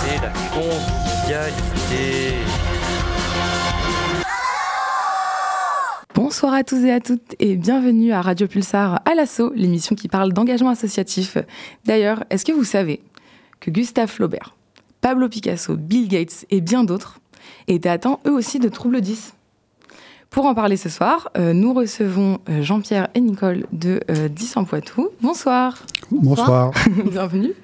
C'est la convivialité. Bonsoir à tous et à toutes et bienvenue à Radio Pulsar à l'assaut, l'émission qui parle d'engagement associatif. D'ailleurs, est-ce que vous savez que Gustave Flaubert, Pablo Picasso, Bill Gates et bien d'autres étaient atteints eux aussi de troubles 10 pour en parler ce soir, euh, nous recevons euh, Jean-Pierre et Nicole de euh, 10 en Poitou. Bonsoir. Bonsoir. Bienvenue.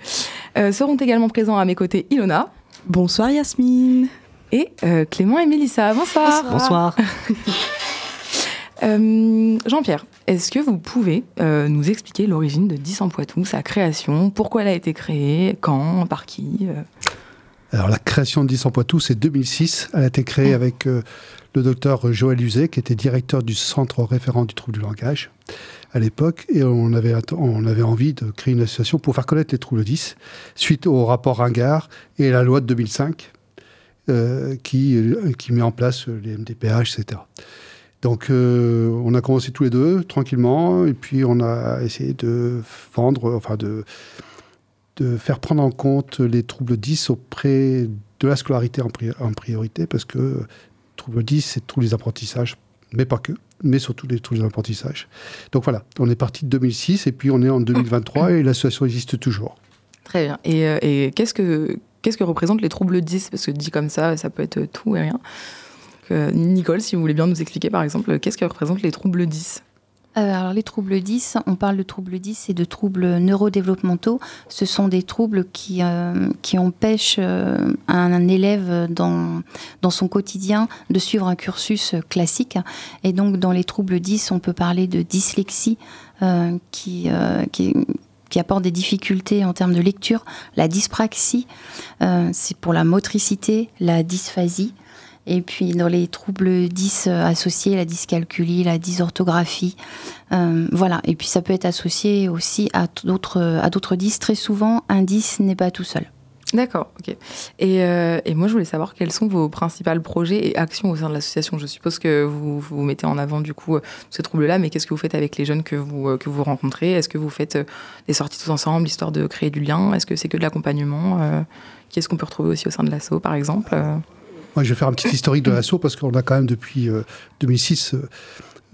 Euh, seront également présents à mes côtés Ilona. Bonsoir Yasmine. Et euh, Clément et Mélissa. Bonsoir. Bonsoir. Euh, Jean-Pierre, est-ce que vous pouvez euh, nous expliquer l'origine de 10 en Poitou, sa création, pourquoi elle a été créée, quand, par qui? Euh? Alors la création de 10 en Poitou, c'est 2006. Elle a été créée Mmh. avec euh, le docteur Joël Uzet, qui était directeur du centre référent du trouble du langage à l'époque, et on avait, on avait envie de créer une association pour faire connaître les troubles 10, suite au rapport Ringard et la loi de 2005, euh, qui, euh, qui met en place les MDPH, etc. Donc, euh, on a commencé tous les deux tranquillement, et puis on a essayé de vendre, enfin de, de faire prendre en compte les troubles 10 auprès de la scolarité en priorité, parce que troubles 10, c'est tous les apprentissages, mais pas que, mais surtout les troubles d'apprentissage. Donc voilà, on est parti de 2006, et puis on est en 2023, et l'association existe toujours. Très bien. Et, euh, qu'est-ce que que représentent les troubles 10 Parce que dit comme ça, ça peut être tout et rien. Euh, Nicole, si vous voulez bien nous expliquer par exemple, qu'est-ce que représentent les troubles 10 Euh, alors les troubles 10, on parle de troubles 10 et de troubles neurodéveloppementaux. Ce sont des troubles qui, euh, empêchent euh, un, élève dans, son quotidien de suivre un cursus classique. Et donc dans les troubles 10, on peut parler de dyslexie euh, qui, euh, apporte des difficultés en termes de lecture, la dyspraxie, euh, c'est pour la motricité, la dysphasie. Et puis dans les troubles 10 euh, associés, la dyscalculie, la dysorthographie, euh, voilà. Et puis ça peut être associé aussi à d'autres à d'autres 10. Très souvent, un 10 n'est pas tout seul. D'accord, ok. Et, euh, et moi, je voulais savoir quels sont vos principaux projets et actions au sein de l'association. Je suppose que vous, vous mettez en avant du coup euh, ces troubles-là, mais qu'est-ce que vous faites avec les jeunes que vous, que vous rencontrez? Est-ce que vous faites des sorties tous ensemble, histoire de créer du lien? Est-ce que c'est que de l'accompagnement Euh, Qui est-ce qu'on peut retrouver aussi au sein de l'asso, par exemple Je vais faire un petit historique de l'assaut, parce qu'on a quand même depuis euh, 2006 euh,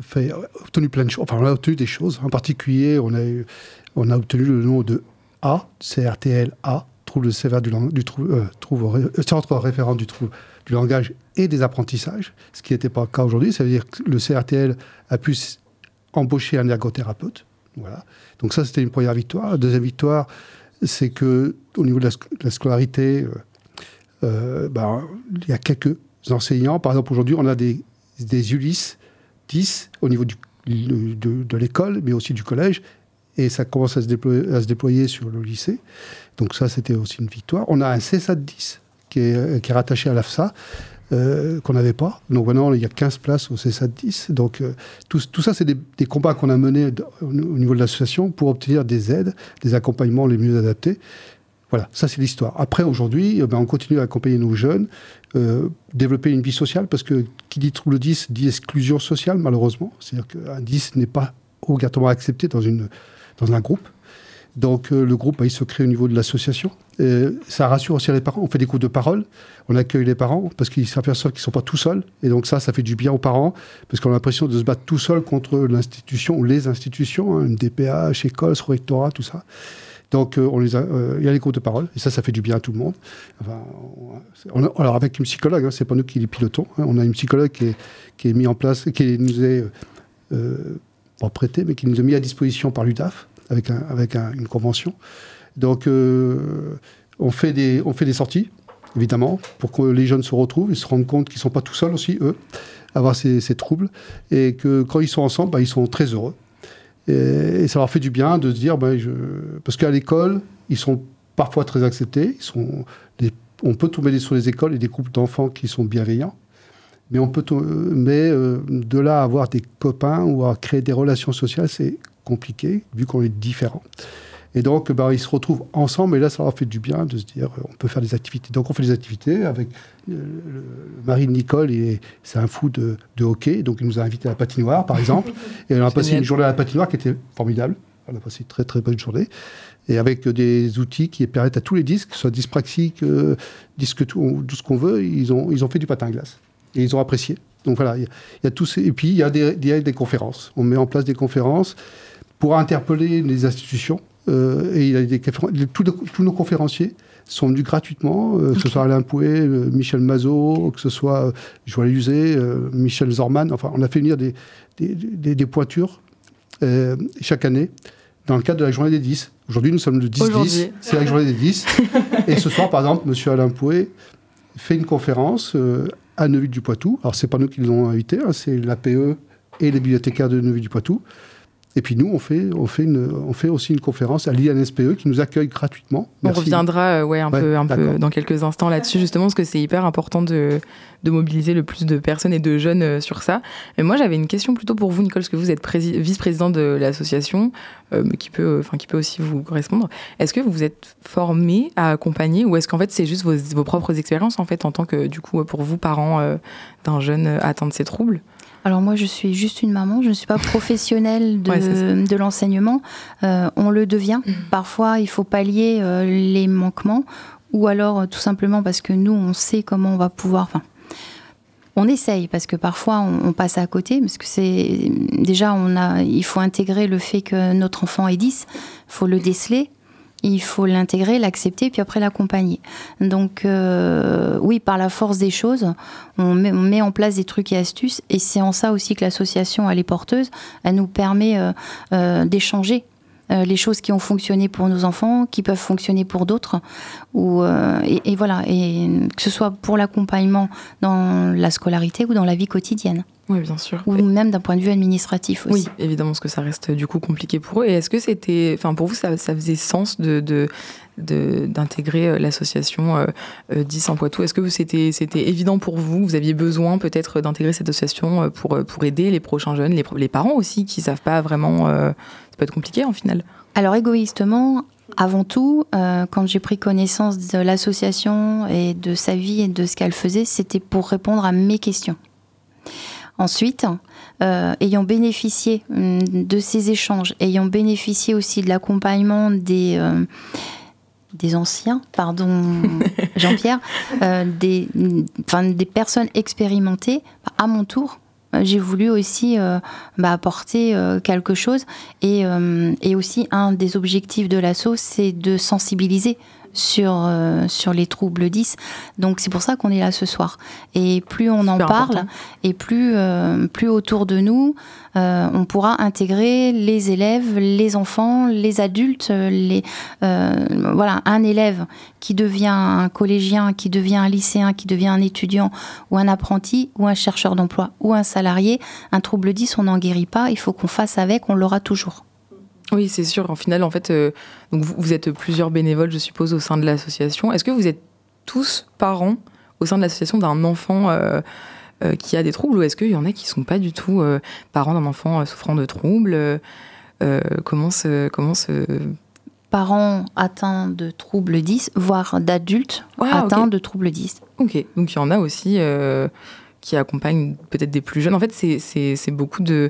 fait, obtenu plein de choses. Enfin, on a obtenu des choses. En particulier, on a, eu, on a obtenu le nom de A, CRTL-A, trouble sévère du, du trouble, euh, trouble euh, centre référent du trouble du langage et des apprentissages, ce qui n'était pas le cas aujourd'hui. Ça veut dire que le CRTL a pu embaucher un ergothérapeute. Voilà. Donc ça, c'était une première victoire. La deuxième victoire, c'est que au niveau de la, scolarité, euh, euh, ben, il y a quelques enseignants. Par exemple, aujourd'hui, on a des, des Ulysse 10 au niveau de, l'école, mais aussi du collège. Et ça commence à se, déployer, sur le lycée. Donc ça, c'était aussi une victoire. On a un CSAT 10 qui est, euh, qui est rattaché à l'AFSA, euh, qu'on n'avait pas. Donc maintenant, il y a 15 places au CSAT 10. Donc euh, tout, ça, c'est des, combats qu'on a menés au niveau de l'association pour obtenir des aides, des accompagnements les mieux adaptés. Voilà, ça c'est l'histoire. Après, aujourd'hui, euh, ben, on continue à accompagner nos jeunes, euh, développer une vie sociale, parce que qui dit trouble 10 dit exclusion sociale, malheureusement. C'est-à-dire qu'un 10 n'est pas obligatoirement accepté dans, un groupe. Donc euh, le groupe, ben, il se crée au niveau de l'association. Ça rassure aussi les parents. On fait des groupes de parole, on accueille les parents, parce qu'ils s'aperçoivent qu'ils ne sont pas tout seuls. Et donc ça, ça fait du bien aux parents, parce qu'on a l'impression de se battre tout seul contre l'institution ou les institutions, hein, MDPH, école, rectorat, tout ça. Donc, euh, on les a, euh, il y a les groupes de parole, et ça, ça fait du bien à tout le monde. Alors, avec une psychologue, hein, c'est pas nous qui les pilotons. hein, on a une psychologue qui est, est mise en place, qui nous est euh, pas prêtée, mais qui nous est mise à disposition par l'UDAF, avec, un- avec un- une convention. Donc, euh, on, fait des, sorties, évidemment, pour que les jeunes se retrouvent et se rendent compte qu'ils ne sont pas tout seuls aussi, eux, à avoir ces, ces troubles, et que quand ils sont ensemble, bah, ils sont très heureux. Et, ça leur fait du bien de se dire, ben, je... parce qu'à l'école, ils sont parfois très acceptés, ils sont, on peut tomber sur les écoles et des groupes d'enfants qui sont bienveillants, mais, on peut mais de là à avoir des copains ou à créer des relations sociales, c'est compliqué, vu qu'on est différents. Et donc, bah, ils se retrouvent ensemble, et là, ça leur fait du bien de se dire, on peut faire des activités. Donc, on fait des activités avec euh, le, Marie Nicole, c'est un fou de, hockey, donc il nous a invités à la patinoire, par exemple. et on a passé une journée à la patinoire qui était formidable. On a passé une très, très bonne journée. Et avec des outils qui permettent à tous les disques, soit dyspraxiques, euh, disques, tout, tout ce qu'on veut, ils ont, ils ont fait du patin à glace. Et ils ont apprécié. Donc voilà, il y, a, tous ces... Et puis, il y, y a des conférences. On met en place des conférences pour interpeller les institutions euh, et il a des tous, tous, nos conférenciers sont venus gratuitement, euh, que ce soit Alain Pouet, euh, Michel Mazot, que ce soit Joël Usé, Michel Zorman. Enfin, on a fait venir des, des, des, pointures chaque année dans le cadre de la journée des 10. Aujourd'hui, nous sommes le 10-10, c'est la journée des 10. et ce soir, par exemple, M. Alain Pouet fait une conférence à Neuville-du-Poitou. Alors, c'est pas nous qui l'ont invité, hein, c'est l'APE et les bibliothécaires de Neuville-du-Poitou. Et puis nous, on fait, on fait, une, on fait aussi une conférence à l'INSPE qui nous accueille gratuitement. On reviendra euh, ouais, un, peu, un peu dans quelques instants là-dessus, justement, parce que c'est hyper important de, de, mobiliser le plus de personnes et de jeunes euh, sur ça. Mais moi, j'avais une question plutôt pour vous, Nicole, parce que vous êtes vice-président de l'association, euh, qui, peut, enfin, qui peut aussi vous correspondre. Est-ce que vous vous êtes formé à accompagner, ou est-ce qu'en fait, c'est juste vos, vos, propres expériences, en fait, en tant que, du coup, pour vous, parents d'un jeune atteint de ces troubles? Alors moi, je suis juste une maman, je ne suis pas professionnelle de, de l'enseignement. Euh, on le devient. Mm. Parfois, il faut pallier euh, les manquements, ou alors euh, tout simplement parce que nous, on sait comment on va pouvoir. Enfin, on essaye parce que parfois on, passe à côté parce que c'est déjà on a il faut intégrer le fait que notre enfant est 10, il faut le déceler il faut l'intégrer, l'accepter, puis après l'accompagner. Donc euh, oui, par la force des choses, on met, en place des trucs et astuces, et c'est en ça aussi que l'association, elle est porteuse, elle nous permet euh, euh, d'échanger les choses qui ont fonctionné pour nos enfants, qui peuvent fonctionner pour d'autres, et, et, voilà, et que ce soit pour l'accompagnement dans la scolarité ou dans la vie quotidienne. Oui, bien sûr. Ou même d'un point de vue administratif aussi. Oui, évidemment, parce que ça reste du coup compliqué pour eux. Et est-ce que c'était, enfin, pour vous, ça, faisait sens de, d'intégrer euh, l'association euh, 10 euh, en Poitou? Est-ce que c'était, c'était évident pour vous? Vous aviez besoin peut-être d'intégrer cette association euh, pour, pour aider les prochains jeunes, les, les parents aussi qui savent pas vraiment. ça peut être compliqué en final? Alors égoïstement, avant tout, quand j'ai pris connaissance de l'association et de sa vie et de ce qu'elle faisait, c'était pour répondre à mes questions. Ensuite, euh, ayant bénéficié hum, de ces échanges, ayant bénéficié aussi de l'accompagnement des, euh, des anciens, pardon Jean-Pierre, euh, des, des personnes expérimentées, à mon tour, j'ai voulu aussi bah, apporter quelque chose. Et, et, aussi, un des objectifs de l'assaut, c'est de sensibiliser sur, euh, sur les troubles 10. Donc c'est pour ça qu'on est là ce soir. Et plus on en parle, et plus, euh, plus autour de nous, euh, on pourra intégrer les élèves, les enfants, les adultes, les, voilà, un élève qui devient un collégien, qui devient un lycéen, qui devient un étudiant ou un apprenti ou un chercheur d'emploi ou un salarié, un trouble 10, on n'en guérit pas, il faut qu'on fasse avec, on l'aura toujours. Oui, c'est sûr. En final, en fait, euh, donc vous, êtes plusieurs bénévoles, je suppose, au sein de l'association. Est-ce que vous êtes tous parents au sein de l'association d'un enfant euh, euh, qui a des troubles ou est-ce qu'il y en a qui ne sont pas du tout parents d'un enfant souffrant de troubles Comment se... Comment se... Parents atteints de troubles 10, voire d'adultes ah, atteints de troubles 10. Ok, donc il y en a aussi qui accompagnent peut-être des plus jeunes. En fait, c'est beaucoup de,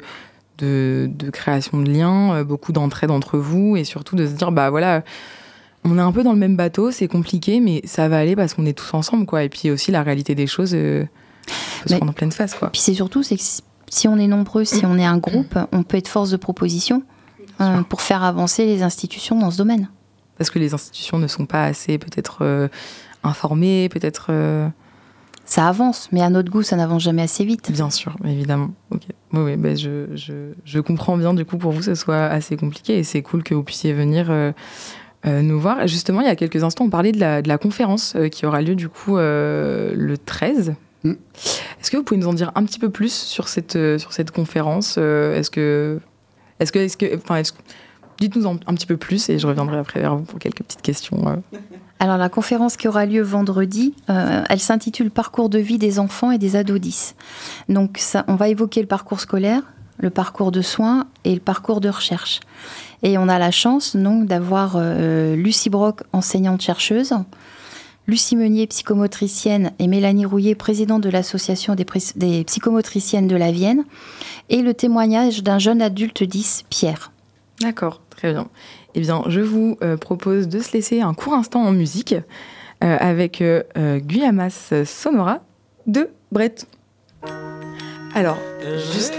de, création de liens, euh, beaucoup d'entraide entre vous et surtout de se dire bah voilà, on est un peu dans le même bateau, c'est compliqué, mais ça va aller parce qu'on est tous ensemble quoi. Et puis aussi la réalité des choses euh, peut se prendre en pleine face quoi. Puis c'est surtout c'est que si on est nombreux, si on est un groupe, on peut être force de proposition euh, pour faire avancer les institutions dans ce domaine. Parce que les institutions ne sont pas assez peut-être informées, peut-être ça avance, mais à notre goût, ça n'avance jamais assez vite. Bien sûr, évidemment. Ok. Oui, oui ben je, je, je, comprends bien du coup pour vous, ce soit assez compliqué et c'est cool que vous puissiez venir euh, euh, nous voir. Justement, il y a quelques instants, on parlait de la, de la conférence euh, qui aura lieu du coup le 13. Mm. Est-ce que vous pouvez nous en dire un petit peu plus sur cette, sur cette conférence Est-ce que. Est-ce que. Est-ce que enfin, est Dites-nous un, un, petit peu plus et je reviendrai après vers vous pour quelques petites questions. Alors la conférence qui aura lieu vendredi, euh, elle s'intitule Parcours de vie des enfants et des ados 10. Donc on va évoquer le parcours scolaire, le parcours de soins et le parcours de recherche. Et on a la chance donc d'avoir euh, Lucie Brock, enseignante chercheuse, Lucie Meunier, psychomotricienne, et Mélanie Rouillet, présidente de l'association des, des, psychomotriciennes de la Vienne, et le témoignage d'un jeune adulte 10, Pierre. D'accord, très bien. Eh bien, je vous euh, propose de se laisser un court instant en musique euh, avec euh, Guyamas Sonora de Brett. Alors, juste...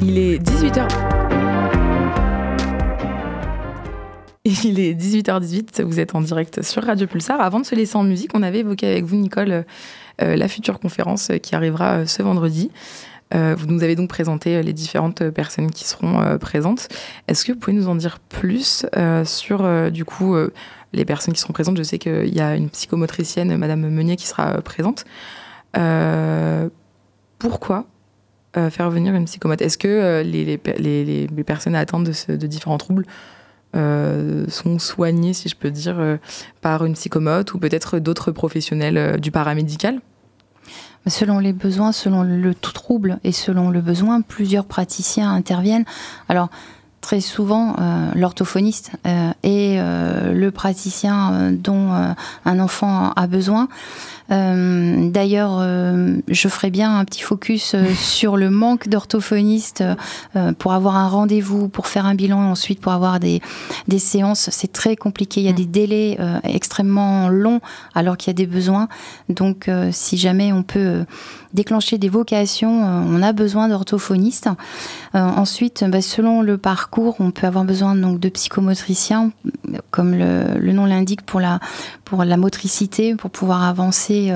Il est 18h. Il est 18h18, vous êtes en direct sur Radio Pulsar. Avant de se laisser en musique, on avait évoqué avec vous, Nicole, euh, la future conférence qui arrivera euh, ce vendredi. Euh, vous nous avez donc présenté les différentes personnes qui seront présentes. Est-ce que vous pouvez nous en dire plus sur, du coup, les personnes qui seront présentes? Je sais qu'il y a une psychomotricienne, Madame Meunier, qui sera présente pourquoi euh, faire venir une psychomote Est-ce que euh, les, les, les, personnes atteintes de, de différents troubles euh, sont soignées, si je peux dire, par une psychomote ou peut-être d'autres professionnels du paramédical? Selon les besoins, selon le trouble et selon le besoin, plusieurs praticiens interviennent. Alors, très souvent l'orthophoniste et le praticien dont un enfant a besoin. Euh, D'ailleurs, euh, je ferai bien un petit focus euh, sur le manque d'orthophonistes pour avoir un rendez-vous, pour faire un bilan ensuite pour avoir des, des séances. C'est très compliqué. Il y a des délais extrêmement longs alors qu'il y a des besoins. Donc, si jamais on peut déclencher des vocations, euh, on a besoin d'orthophonistes. Euh, ensuite, bah, selon le parcours, on peut avoir besoin donc de psychomotriciens, comme le, nom l'indique, pour la motricité, pour pouvoir avancer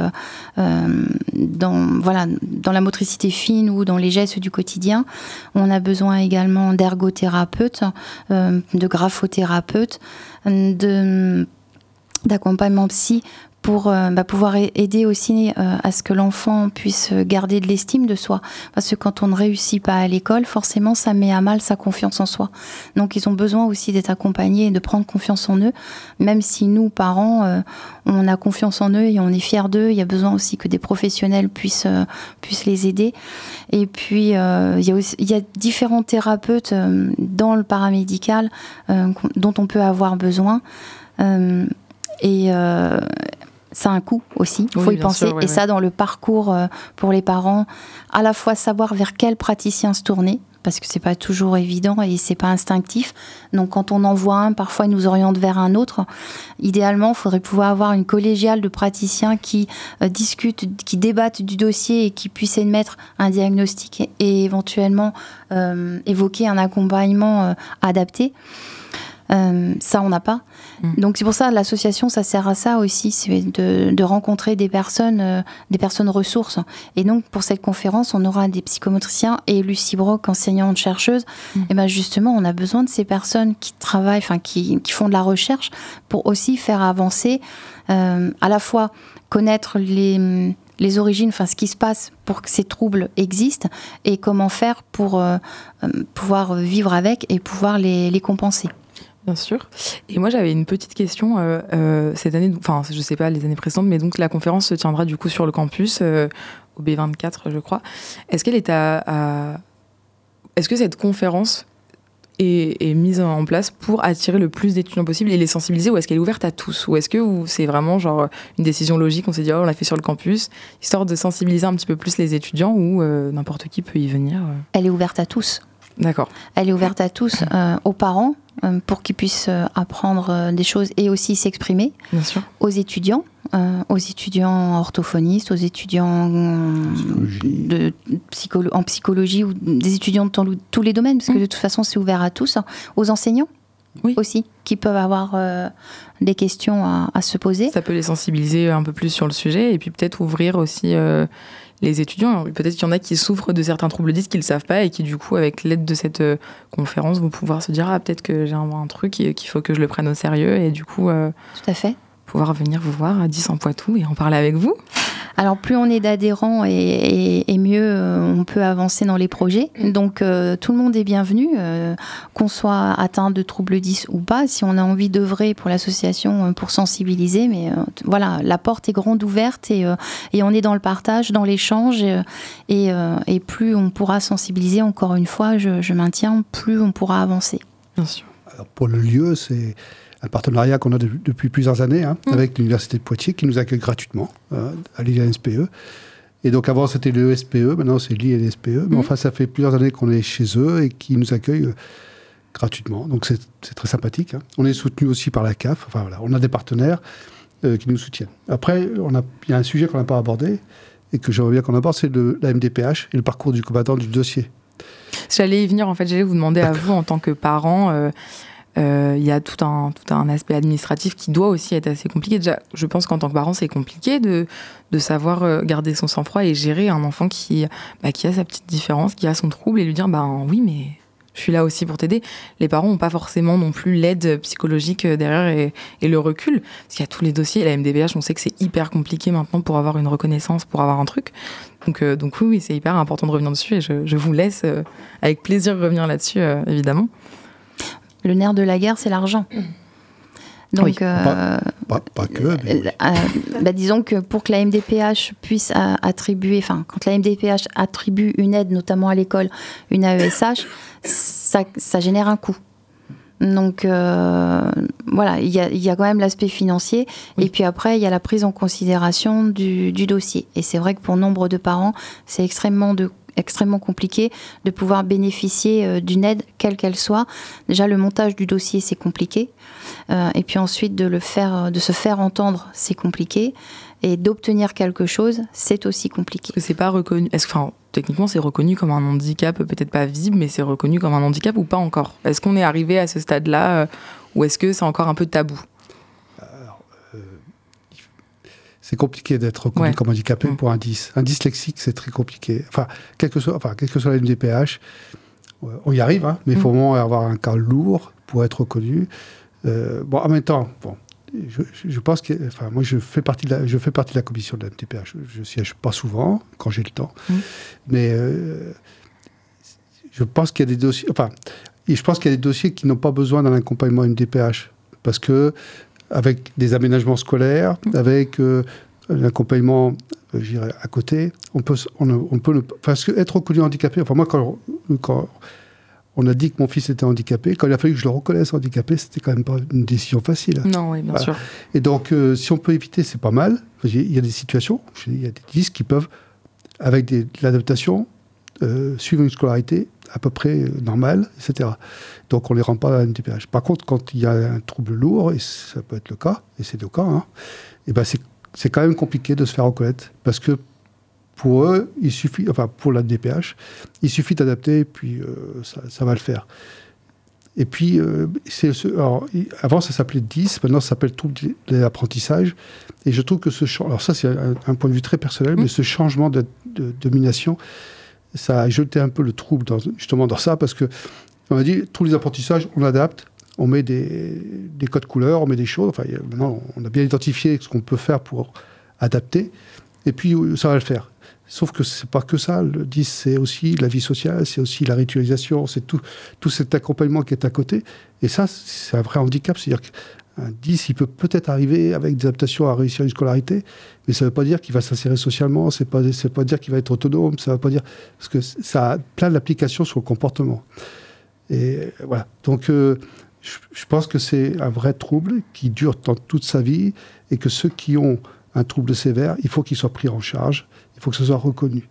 euh, dans la motricité fine ou dans les gestes du quotidien. On a besoin également d'ergothérapeutes, de graphothérapeutes, de d'accompagnement psy pour euh, bah, pouvoir aider aussi euh, à ce que l'enfant puisse garder de l'estime de soi. Parce que quand on ne réussit pas à l'école, forcément, ça met à mal sa confiance en soi. Donc, ils ont besoin aussi d'être accompagnés et de prendre confiance en eux, même si nous, parents, euh, on a confiance en eux et on est fiers d'eux. Il y a besoin aussi que des professionnels puissent, puissent les aider. Et puis, il, y il y a différents thérapeutes dans le paramédical dont on peut avoir besoin. Et ça a un coût aussi, il faut Oui, y penser. sûr, oui, et oui. ça, dans le parcours euh, pour les parents, à la fois savoir vers quel praticien se tourner, parce que c'est pas toujours évident et c'est pas instinctif. Donc, quand on en voit un, parfois il nous oriente vers un autre. Idéalement, il faudrait pouvoir avoir une collégiale de praticiens qui euh, discutent, qui débattent du dossier et qui puissent émettre un diagnostic et, et éventuellement euh, évoquer un accompagnement euh, adapté. Euh, ça, on n'a pas. Donc c'est pour ça l'association, ça sert à ça aussi, c'est de, de rencontrer des personnes, euh, des personnes ressources. Et donc pour cette conférence, on aura des psychomotriciens et Lucie Brock, enseignante chercheuse. Et ben justement, on a besoin de ces personnes qui travaillent, enfin qui, qui font de la recherche, pour aussi faire avancer, euh, à la fois connaître les les origines, enfin ce qui se passe pour que ces troubles existent et comment faire pour euh, pouvoir vivre avec et pouvoir les, les compenser. Bien sûr. Et moi, j'avais une petite question. euh, euh, cette année, enfin, je sais pas les années précédentes, mais donc la conférence se tiendra du coup sur le campus, euh, au B24, je crois. Est-ce qu'elle est à. Est-ce que cette conférence est, mise en place pour attirer le plus d'étudiants possible et les sensibiliser ou est-ce qu'elle est ouverte à tous? Ou est-ce que c'est vraiment genre une décision logique On s'est dit, oh, on l'a fait sur le campus, histoire de sensibiliser un petit peu plus les étudiants ou n'importe qui peut y venir Elle est ouverte à tous. D'accord. Elle est ouverte à tous, euh, aux parents, euh, pour qu'ils puissent euh, apprendre euh, des choses et aussi s'exprimer. Bien sûr. Aux étudiants, euh, aux étudiants orthophonistes, aux étudiants euh, de psycholo- en psychologie ou des étudiants dans le- tous les domaines, parce que de toute façon c'est ouvert à tous. Aux enseignants aussi, qui peuvent avoir euh, des questions à, à se poser. Ça peut les sensibiliser un peu plus sur le sujet et puis peut-être ouvrir aussi euh, les étudiants. Peut-être qu'il y en a qui souffrent de certains troubles 10 qu'ils ne savent pas et qui, du coup, avec l'aide de cette euh, conférence, vont pouvoir se dire Ah, peut-être que j'ai un, un truc et qu'il faut que je le prenne au sérieux et du coup. Tout à fait. Pouvoir venir vous voir à 10 en Poitou et en parler avec vous. Alors plus on est d'adhérents et, et- et mieux euh, on peut avancer dans les projets. Donc euh, tout le monde est bienvenu, euh, qu'on soit atteint de troubles 10 ou pas, si on a envie d'œuvrer pour l'association pour sensibiliser. Mais euh, voilà, la porte est grande ouverte et, euh, et on est dans le partage, dans l'échange. Et, et, euh, et plus on pourra sensibiliser, encore une fois, je, je maintiens, plus on pourra avancer. Bien sûr. Alors, pour le lieu, c'est un partenariat qu'on a de- depuis plusieurs années hein, avec l'Université de Poitiers qui nous accueille gratuitement euh, à l'INSPE. Et donc avant c'était le SPE, maintenant c'est l'INSPE. Mais enfin ça fait plusieurs années qu'on est chez eux et qui nous accueillent euh, gratuitement. Donc c'est très sympathique. hein. On est soutenu aussi par la CAF. Enfin voilà, on a des partenaires euh, qui nous soutiennent. Après, il y a un sujet qu'on n'a pas abordé et que j'aimerais bien qu'on aborde, c'est la MDPH et le parcours du combattant du dossier. J'allais y venir, en fait, j'allais vous demander à vous, en tant que parent, euh, il y a tout un, tout un aspect administratif qui doit aussi être assez compliqué. Déjà, je pense qu'en tant que parent, c'est compliqué de, de savoir euh, garder son sang-froid et gérer un enfant qui, bah, qui a sa petite différence, qui a son trouble, et lui dire, ben oui, mais je suis là aussi pour t'aider. Les parents n'ont pas forcément non plus l'aide psychologique euh, derrière et, le recul. Parce qu'il y a tous les dossiers, la MDBH, on sait que c'est hyper compliqué maintenant pour avoir une reconnaissance, pour avoir un truc. Donc, euh, donc oui, c'est hyper important de revenir dessus et je, vous laisse euh, avec plaisir revenir là-dessus, euh, évidemment. Le nerf de la guerre, c'est l'argent. Donc, Oui. euh, Pas, pas- pas que, mais Euh, euh, bah, disons que pour que la MDPH puisse euh, attribuer, enfin, quand la MDPH attribue une aide, notamment à l'école, une AESH, ça, ça génère un coût. Donc euh, voilà, il y a, y a, quand même l'aspect financier. Et puis après, il y a la prise en considération du, du dossier. Et c'est vrai que pour nombre de parents, c'est extrêmement de extrêmement compliqué de pouvoir bénéficier euh, d'une aide, quelle qu'elle soit. Déjà, le montage du dossier, c'est compliqué. Euh, et puis ensuite, de, le faire, de se faire entendre, c'est compliqué. Et d'obtenir quelque chose, c'est aussi compliqué. C'est pas reconnu Est-ce techniquement, c'est reconnu comme un handicap, peut-être pas visible, mais c'est reconnu comme un handicap ou pas encore? Est-ce qu'on est arrivé à ce stade-là euh, ou est-ce que c'est encore un peu tabou? C'est compliqué d'être reconnu comme handicapé pour un 10. Un dyslexique, c'est très compliqué. Enfin, quel que soit, enfin, quel que soit la MDPH, on y arrive, hein, mais il faut vraiment avoir un cas lourd pour être reconnu. Euh, bon, en même temps, bon, je, pense que, enfin, moi, je fais partie de la, je fais partie de la commission de la MDPH. Je, ne siège pas souvent quand j'ai le temps, mais euh, je pense qu'il y a des dossiers, enfin, je pense qu'il y a des dossiers qui n'ont pas besoin d'un accompagnement MDPH parce que avec des aménagements scolaires, avec euh, un accompagnement, euh, je dirais, à côté. On peut, on, peut parce que être reconnu handicapé, enfin moi, quand, quand on a dit que mon fils était handicapé, quand il a fallu que je le reconnaisse handicapé, c'était quand même pas une décision facile. Non, oui, bien sûr. Et donc, euh, si on peut éviter, c'est pas mal. Il y a des situations, il y a des disques qui peuvent, avec de l'adaptation, suivre une scolarité à peu près normale, etc. Donc on ne les rend pas à MDPH. Par contre, quand il y a un trouble lourd, et ça peut être le cas, et c'est le cas, hein, et ben c'est quand même compliqué de se faire reconnaître. Parce que pour eux, il suffit, enfin pour la DPH, il suffit d'adapter et puis euh, ça, va le faire. Et puis, euh, alors, avant ça s'appelait 10, maintenant ça s'appelle trouble de l'apprentissage. Et je trouve que ce changement, alors ça c'est un, point de vue très personnel, mmh. mais ce changement de, domination, ça a jeté un peu le trouble justement dans ça, parce que on a dit, tous les apprentissages, on adapte, on met des, codes couleurs, on met des choses. Enfin, maintenant, on a bien identifié ce qu'on peut faire pour adapter, et puis euh, ça va le faire. Sauf que c'est pas que ça. Le 10, c'est aussi la vie sociale, c'est aussi la ritualisation, c'est tout, tout cet accompagnement qui est à côté. Et ça, c'est un vrai handicap. C'est-à-dire qu'un 10, il peut peut-être arriver avec des adaptations à réussir une scolarité, mais ça ne veut pas dire qu'il va s'insérer socialement, c'est pas, pas dire qu'il va être autonome, ça ne veut pas dire. Parce que ça a plein d'applications sur le comportement. Et voilà. Donc, euh, je, pense que c'est un vrai trouble qui dure dans toute sa vie et que ceux qui ont un trouble sévère, il faut qu'ils soient pris en charge, il faut que ce soit reconnu.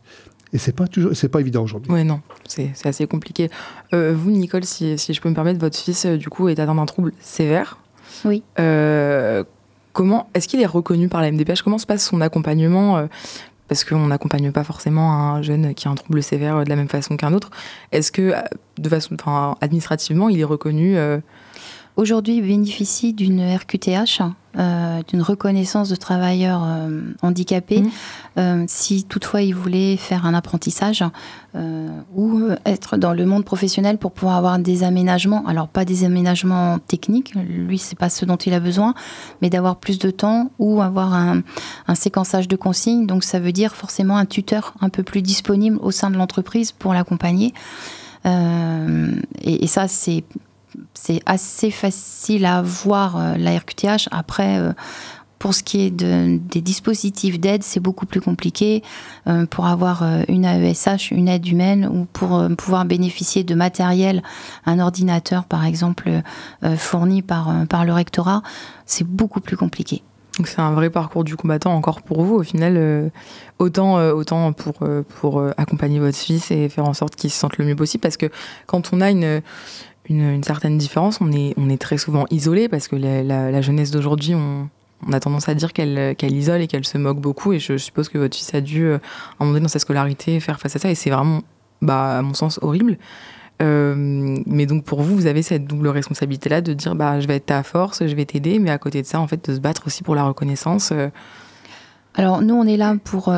Et c'est pas toujours, pas évident aujourd'hui. Oui, non, c'est assez compliqué. Euh, vous, Nicole, si, si, je peux me permettre, votre fils, euh, du coup, est atteint d'un trouble sévère. Oui. comment, est-ce qu'il est reconnu par la MDPH Comment se passe son accompagnement parce qu'on n'accompagne pas forcément un jeune qui a un trouble sévère de la même façon qu'un autre. Est-ce que, de façon, enfin, administrativement, il est reconnu euh, Aujourd'hui, il bénéficie d'une RQTH, euh, d'une reconnaissance de travailleurs euh, handicapés. Mmh. Euh, si toutefois il voulait faire un apprentissage ou être dans le monde professionnel pour pouvoir avoir des aménagements, alors pas des aménagements techniques, lui c'est pas ce dont il a besoin, mais d'avoir plus de temps ou avoir un, séquençage de consignes. Donc ça veut dire forcément un tuteur un peu plus disponible au sein de l'entreprise pour l'accompagner. et, ça, c'est c'est assez facile à voir euh, la RQTH. Après, euh, pour ce qui est des dispositifs d'aide, c'est beaucoup plus compliqué. Euh, pour avoir une AESH, une aide humaine, ou pour pouvoir bénéficier de matériel, un ordinateur par exemple fourni par, par le rectorat, c'est beaucoup plus compliqué. Donc c'est un vrai parcours du combattant encore pour vous au final, autant, autant pour, pour accompagner votre fils et faire en sorte qu'il se sente le mieux possible parce que quand on a une, une, certaine différence. On est, on est très souvent isolé parce que la, jeunesse d'aujourd'hui, on, a tendance à dire qu'elle isole et qu'elle se moque beaucoup. Et je suppose que votre fils a dû, euh, à un moment donné dans sa scolarité, faire face à ça. Et c'est vraiment, bah, à mon sens, horrible. Euh, mais donc pour vous, vous avez cette double responsabilité-là de dire bah, je vais être ta force, je vais t'aider, mais à côté de ça, en fait, de se battre aussi pour la reconnaissance. Euh. Alors nous, on est là pour,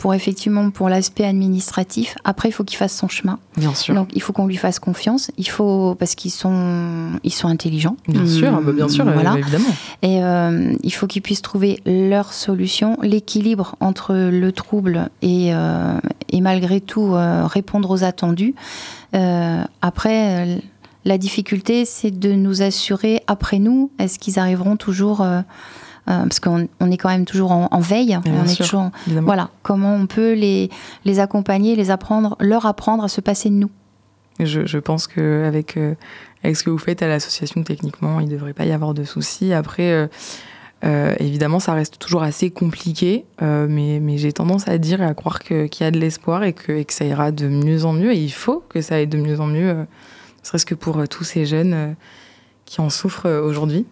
pour effectivement pour l'aspect administratif. Après, il faut qu'il fasse son chemin. Bien sûr. Donc, il faut qu'on lui fasse confiance. Il faut parce qu'ils sont ils sont intelligents. Bien sûr, bah, bien sûr, voilà. évidemment. Et euh, il faut qu'ils puissent trouver leur solution, l'équilibre entre le trouble et euh, et malgré tout euh, répondre aux attendus. après. La difficulté, c'est de nous assurer, après nous, est-ce qu'ils arriveront toujours euh, parce qu'on est quand même toujours en, veille. on est toujours, voilà, comment on peut les, les accompagner, les apprendre, leur apprendre à se passer de nous? Je, je pense qu'avec euh, avec ce que vous faites à l'association, techniquement, il ne devrait pas y avoir de soucis. Après, euh, euh, évidemment, ça reste toujours assez compliqué, euh, mais, mais j'ai tendance à dire et à croire qu'il y a de l'espoir et que, et que ça ira de mieux en mieux. Et il faut que ça aille de mieux en mieux, euh, ne serait-ce que pour euh, tous ces jeunes euh, qui en souffrent euh, aujourd'hui.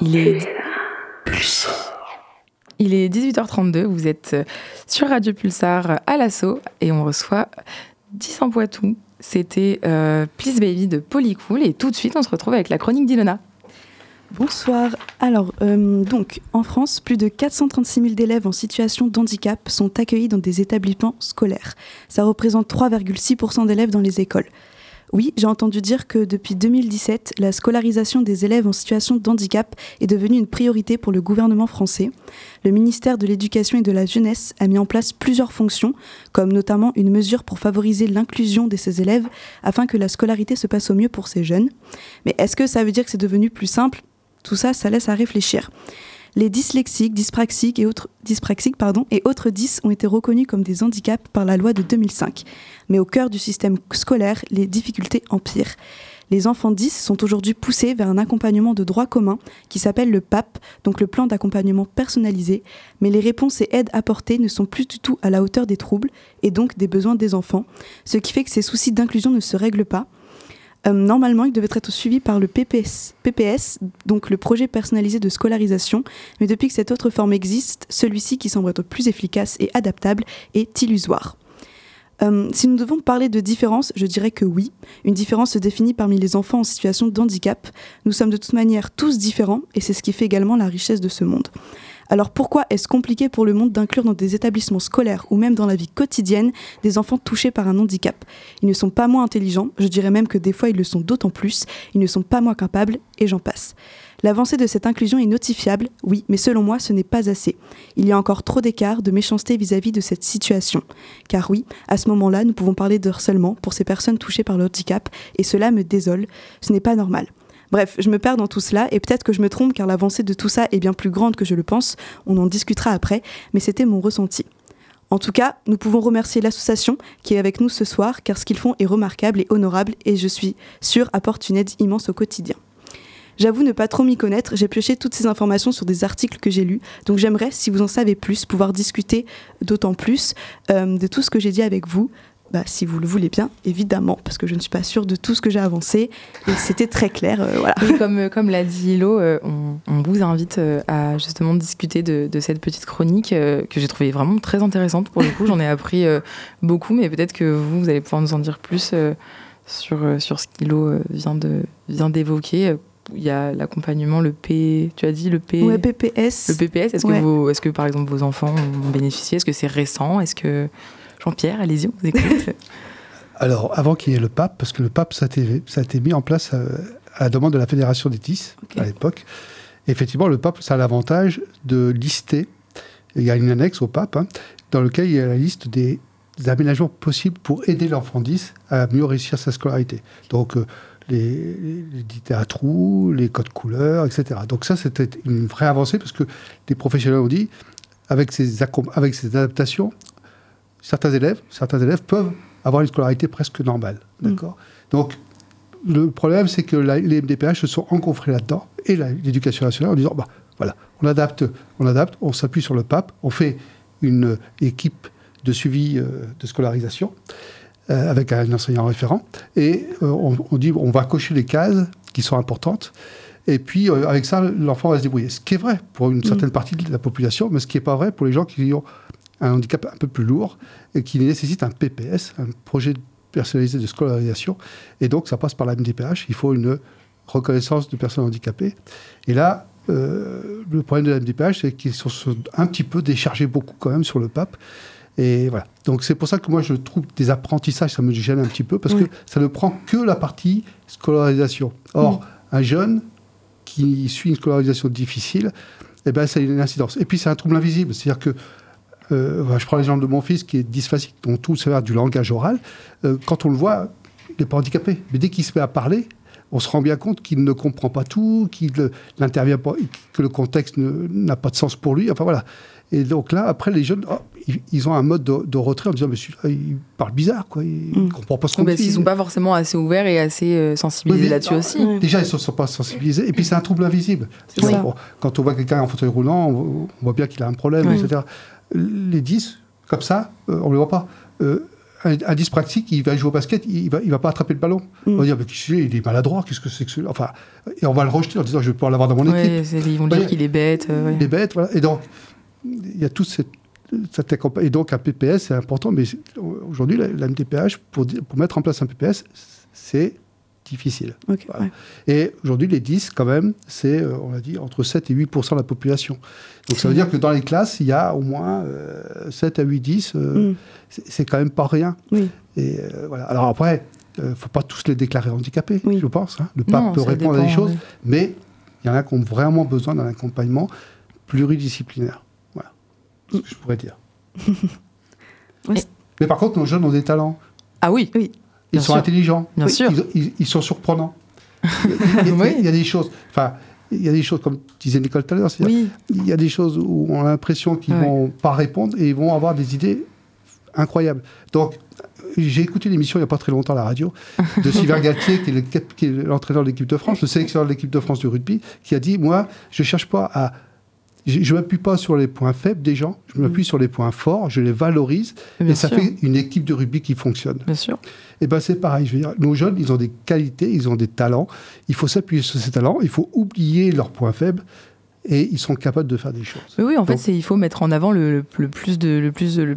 Il est... Il est 18h32, vous êtes euh, sur Radio Pulsar à l'assaut et on reçoit 10 en Poitou. C'était euh, Please Baby de Polycool et tout de suite on se retrouve avec la chronique d'Ilona. Bonsoir. Alors, euh, donc, en France, plus de 436 000 élèves en situation de handicap sont accueillis dans des établissements scolaires. Ça représente 3,6% d'élèves dans les écoles. Oui, j'ai entendu dire que depuis 2017, la scolarisation des élèves en situation de handicap est devenue une priorité pour le gouvernement français. Le ministère de l'Éducation et de la Jeunesse a mis en place plusieurs fonctions, comme notamment une mesure pour favoriser l'inclusion de ces élèves afin que la scolarité se passe au mieux pour ces jeunes. Mais est-ce que ça veut dire que c'est devenu plus simple? Tout ça, ça laisse à réfléchir. Les dyslexiques, dyspraxiques et autres, dyspraxiques, pardon, et autres dys ont été reconnus comme des handicaps par la loi de 2005. Mais au cœur du système scolaire, les difficultés empirent. Les enfants 10 sont aujourd'hui poussés vers un accompagnement de droit commun qui s'appelle le PAP, donc le plan d'accompagnement personnalisé, mais les réponses et aides apportées ne sont plus du tout à la hauteur des troubles et donc des besoins des enfants, ce qui fait que ces soucis d'inclusion ne se règlent pas. Euh, normalement, il devait être suivi par le PPS, PPS, donc le projet personnalisé de scolarisation, mais depuis que cette autre forme existe, celui-ci qui semble être plus efficace et adaptable est illusoire. Euh, si nous devons parler de différence, je dirais que oui. Une différence se définit parmi les enfants en situation de handicap. Nous sommes de toute manière tous différents et c'est ce qui fait également la richesse de ce monde. Alors pourquoi est-ce compliqué pour le monde d'inclure dans des établissements scolaires ou même dans la vie quotidienne des enfants touchés par un handicap? Ils ne sont pas moins intelligents, je dirais même que des fois ils le sont d'autant plus, ils ne sont pas moins capables et j'en passe. L'avancée de cette inclusion est notifiable, oui, mais selon moi, ce n'est pas assez. Il y a encore trop d'écart, de méchanceté vis-à-vis de cette situation. Car oui, à ce moment-là, nous pouvons parler de harcèlement pour ces personnes touchées par le handicap, et cela me désole. Ce n'est pas normal. Bref, je me perds dans tout cela, et peut-être que je me trompe car l'avancée de tout ça est bien plus grande que je le pense, on en discutera après, mais c'était mon ressenti. En tout cas, nous pouvons remercier l'association qui est avec nous ce soir, car ce qu'ils font est remarquable et honorable, et je suis sûre apporte une aide immense au quotidien. J'avoue ne pas trop m'y connaître, j'ai pioché toutes ces informations sur des articles que j'ai lus, donc j'aimerais, si vous en savez plus, pouvoir discuter d'autant plus euh, de tout ce que j'ai dit avec vous. Bah, si vous le voulez bien, évidemment, parce que je ne suis pas sûre de tout ce que j'ai avancé, et c'était très clair, euh, voilà. Comme, euh, comme l'a dit Hilo, on, vous invite à justement discuter de, cette petite chronique que j'ai trouvée vraiment très intéressante. Pour le coup, j'en ai appris beaucoup, mais peut-être que vous, vous allez pouvoir nous en dire plus sur, sur ce qu'Hilo vient vient d'évoquer. Euh, Il y a l'accompagnement, le P. Tu as dit le P. Ouais, PPS. Le PPS. Est-ce Ouais. que, vos- est-ce que par exemple vos enfants ont bénéficié? Est-ce que c'est récent? Est-ce que Jean-Pierre, allez-y, on vous écoute. Alors, avant qu'il y ait le pape, parce que le pape, ça a été, ça a été mis en place euh, à la demande de la Fédération des 10 à l'époque. Effectivement, le pape, ça a l'avantage de lister, il y a une annexe au pape, hein, dans lequel il y a la liste des aménagements possibles pour aider l'enfant 10 à mieux réussir sa scolarité. Donc, euh, les, les à trous, les codes couleurs, etc. Donc ça, c'était une vraie avancée parce que les professionnels ont dit, avec ces, avec ces adaptations, certains élèves, certains élèves peuvent avoir une scolarité presque normale. D'accord? Donc, le problème, c'est que la- les MDPH se sont engouffrés là-dedans, et l'éducation nationale, en disant, bah, voilà, on adapte, on adapte, on s'appuie sur le pape, on fait une équipe de suivi euh, de scolarisation euh, avec un enseignant référent, et euh, on, on dit, on va cocher les cases qui sont importantes, et puis euh, avec ça, l'enfant va se débrouiller. Ce qui est vrai pour une certaine partie de la population, mais ce qui n'est pas vrai pour les gens qui ont un handicap un peu plus lourd et qui nécessite un PPS, un projet personnalisé de scolarisation. Et donc, ça passe par la MDPH. Il faut une reconnaissance de personnes handicapées. Et là, euh, le problème de la MDPH, c'est qu'ils sont un petit peu déchargés beaucoup quand même sur le pape. Et voilà. Donc, c'est pour ça que moi, je trouve des apprentissages, ça me gêne un petit peu, parce Oui. que ça ne prend que la partie scolarisation. Or, un jeune qui suit une scolarisation difficile, eh ben, ça a une incidence. Et puis, c'est un trouble invisible. C'est-à-dire que euh, je prends l'exemple de mon fils qui est dysphasique, dont tout c'est du langage oral. Euh, quand on le voit, il n'est pas handicapé. Mais dès qu'il se met à parler, on se rend bien compte qu'il ne comprend pas tout, qu'il euh, n'intervient pas, que le contexte n'a pas de sens pour lui. Enfin voilà. Et donc là, après, les jeunes, oh, ils, ils ont un mode de, de retrait en disant Mais celui-là, il parle bizarre, quoi. Il ne comprend pas ce qu'on dit. qu'ils sont pas forcément assez ouverts et assez euh, sensibilisés Oui, là-dessus aussi. Déjà, ils ne sont pas sensibilisés. Et puis, c'est un trouble invisible. Ça. quand on voit quelqu'un en fauteuil roulant, on, voit bien qu'il a un problème, Oui. etc. Les 10, comme ça, euh, on ne les voit pas. Euh, un, un dyspraxique, il va jouer au basket, il ne va, il va pas attraper le ballon. On va dire, mais est Il est maladroit, qu'est-ce que c'est que celui-là Enfin, Et on va le rejeter en disant, je vais pas l'avoir dans mon Ouais, équipe. c'est- ils vont dire Ouais. qu'il est bête. euh, ouais. Il est bête, voilà. Et donc, il y a tout cette, cette Et donc, un PPS, c'est important, mais aujourd'hui, la, la MDPH, pour, pour mettre en place un PPS, c'est difficile. Ok, Voilà. ouais. Et aujourd'hui, les 10, quand même, c'est, euh, on l'a dit, entre 7 et 8% de la population. Donc, ça veut dire que dans les classes, il y a au moins euh, 7 à 8, 10. euh, Mm. c'est- quand même pas rien. Oui. Et euh, voilà. Alors après, il ne faut pas tous les déclarer handicapés, je pense. hein. Le pape Non, peut répondre à des choses, oui. mais il y en a qui ont vraiment besoin d'un accompagnement pluridisciplinaire. Ce que je pourrais dire. Mais par contre, nos jeunes ont des talents. Ah oui. Oui. Ils Bien sont sûr. intelligents. Bien Oui, sûr. Ils, ils- ils sont surprenants. Il y, a, il y a- il y a des choses. Enfin, il y a des choses, comme disait Nicole tout à l'heure, Oui. il y a des choses où on a l'impression qu'ils Ouais. vont pas répondre et ils vont avoir des idées incroyables. Donc, j'ai écouté l'émission il n'y a pas très longtemps à la radio de Sylvain Galtier, qui est le l'entraîneur de l'équipe de France, le sélectionneur de l'équipe de France du rugby, qui a dit Moi, je cherche pas à. Je ne m'appuie pas sur les points faibles des gens, je m'appuie sur les points forts, je les valorise, Bien et ça fait une équipe de rugby qui fonctionne. Bien sûr. Et ben c'est pareil, je veux dire, nos jeunes, ils ont des qualités, ils ont des talents, il faut s'appuyer sur ces talents, il faut oublier leurs points faibles, et ils sont capables de faire des choses. Oui, oui, en fait, Donc- il faut mettre en avant le, plus de le plus le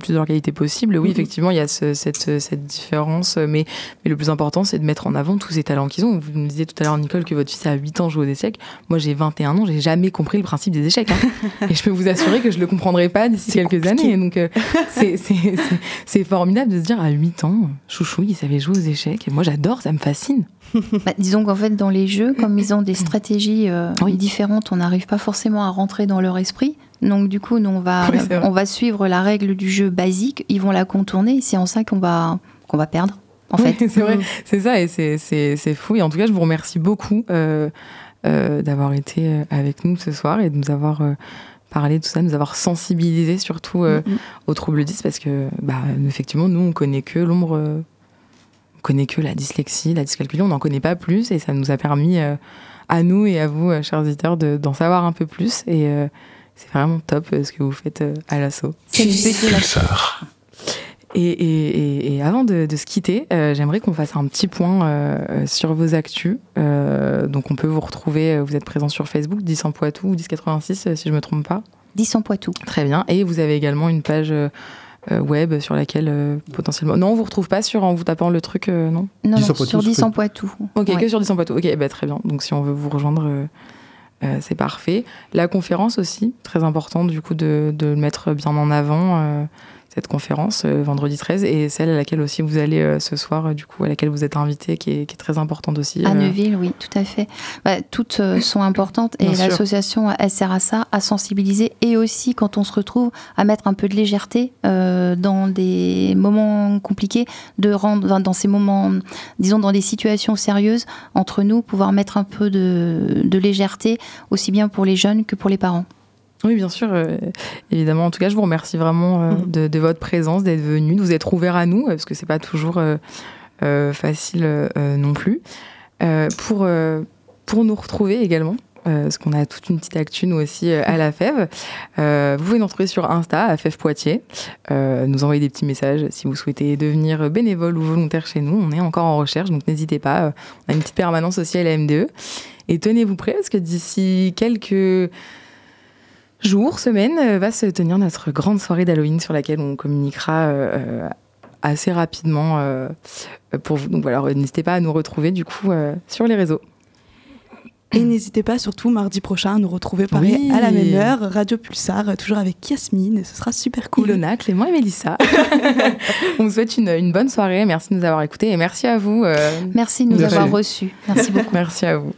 possible. Oui, Mhm. effectivement, il y a ce- cette, cette différence, mais, mais le plus important, c'est de mettre en avant tous ces talents qu'ils ont. Vous me disiez tout à l'heure, Nicole, que votre fils a 8 ans joue aux échecs. Moi, j'ai 21 ans, j'ai jamais compris le principe des échecs. hein. Et je peux vous assurer que je le comprendrai pas d'ici quelques années. Donc, euh, c'est formidable de se dire à 8 ans, chouchou, il savait jouer aux échecs. Et moi, j'adore, ça me fascine. Bah, disons qu'en fait, dans les jeux, comme ils ont des stratégies euh, différentes, on n'arrive pas forcément à rentrer dans leur esprit. Donc, du coup, nous, on va, Oui, on va suivre la règle du jeu basique. Ils vont la contourner. C'est en ça qu'on va, qu'on va perdre, en Oui, fait. c'est vrai, c'est ça, et c'est- fou. Et en tout cas, je vous remercie beaucoup euh, euh, d'avoir été avec nous ce soir et de nous avoir parlé de tout ça, de nous avoir sensibilisés surtout euh, Mhm. aux troubles 10, parce que, bah, effectivement, nous, on connaît que l'ombre, connaît que la dyslexie, la dyscalculie, on n'en connaît pas plus, et ça nous a permis. euh, à nous et à vous, euh, chers auditeurs, de- d'en savoir un peu plus. Et euh, c'est vraiment top euh, ce que vous faites euh, à l'assaut. Pulsar. Et, et- et- et avant de, de se quitter, euh, j'aimerais qu'on fasse un petit point euh, sur vos actus. Euh, donc on peut vous retrouver, vous êtes présent sur Facebook, 10 en Poitou ou 1086 euh, si je me trompe pas. 10 en Poitou. Très bien. Et vous avez également une page web sur laquelle euh, potentiellement... Non, on vous retrouve pas sur en vous tapant le truc, euh, non Non, 10 en non, Poitou, sur ça 10 peut- en Poitou. Ok, Ouais. que sur 10 en Poitou. Ok, bah, très bien. Donc si on veut vous rejoindre, euh, euh, c'est parfait. La conférence aussi, très important du coup de, de le mettre bien en avant, euh, cette conférence, euh, vendredi 13, et celle à laquelle aussi vous allez euh, ce soir, euh, du coup, à laquelle vous êtes invité, qui est, qui est très importante aussi. À. Neuville, oui, tout à fait. Bah, toutes sont importantes et l'association, elle sert à ça, à sensibiliser et aussi quand on se retrouve à mettre un peu de légèreté euh, dans des moments compliqués, de rendre enfin, dans ces moments, disons dans des situations sérieuses entre nous, pouvoir mettre un peu de, de légèreté aussi bien pour les jeunes que pour les parents. Oui, bien sûr, euh, évidemment. En tout cas, je vous remercie vraiment euh, de, de votre présence, d'être venu, de vous être ouvert à nous, euh, parce que c'est pas toujours euh, euh, facile euh, non plus. Euh, pour, euh, pour nous retrouver également, euh, parce qu'on a toute une petite actu, nous aussi, à la FEV. Euh, vous pouvez nous retrouver sur Insta, à FEV Poitiers. Euh, nous envoyer des petits messages si vous souhaitez devenir bénévole ou volontaire chez nous. On est encore en recherche, donc n'hésitez pas. On a une petite permanence aussi à la MDE. Et tenez-vous prêts, parce que d'ici quelques jours, semaines, euh, va se tenir notre grande soirée d'Halloween sur laquelle on communiquera euh, assez rapidement euh, pour vous. Donc voilà, n'hésitez pas à nous retrouver du coup euh, sur les réseaux. Et n'hésitez pas, surtout mardi prochain, à nous retrouver pareil Oui. à la même heure, Radio Pulsar, toujours avec Yasmine, et ce sera super cool. Ilona, Clément et Mélissa. on vous souhaite une, une bonne soirée. Merci de nous avoir écoutés et merci à vous. euh, Merci de nous Merci. avoir reçus. Merci beaucoup. merci à vous.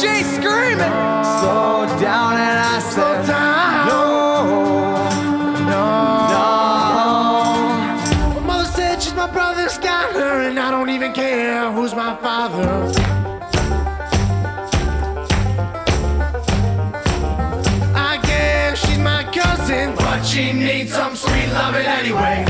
She's screaming, slow down. And I said, no, no. My mother said she's my brother's daughter, and I don't even care who's my father. I guess she's my cousin, but she needs some sweet loving anyway.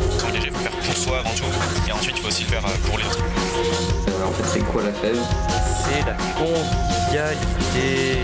Soi avant tout. Et ensuite, il faut aussi le faire euh, pour les autres. En fait, c'est quoi la fève? C'est la convivialité.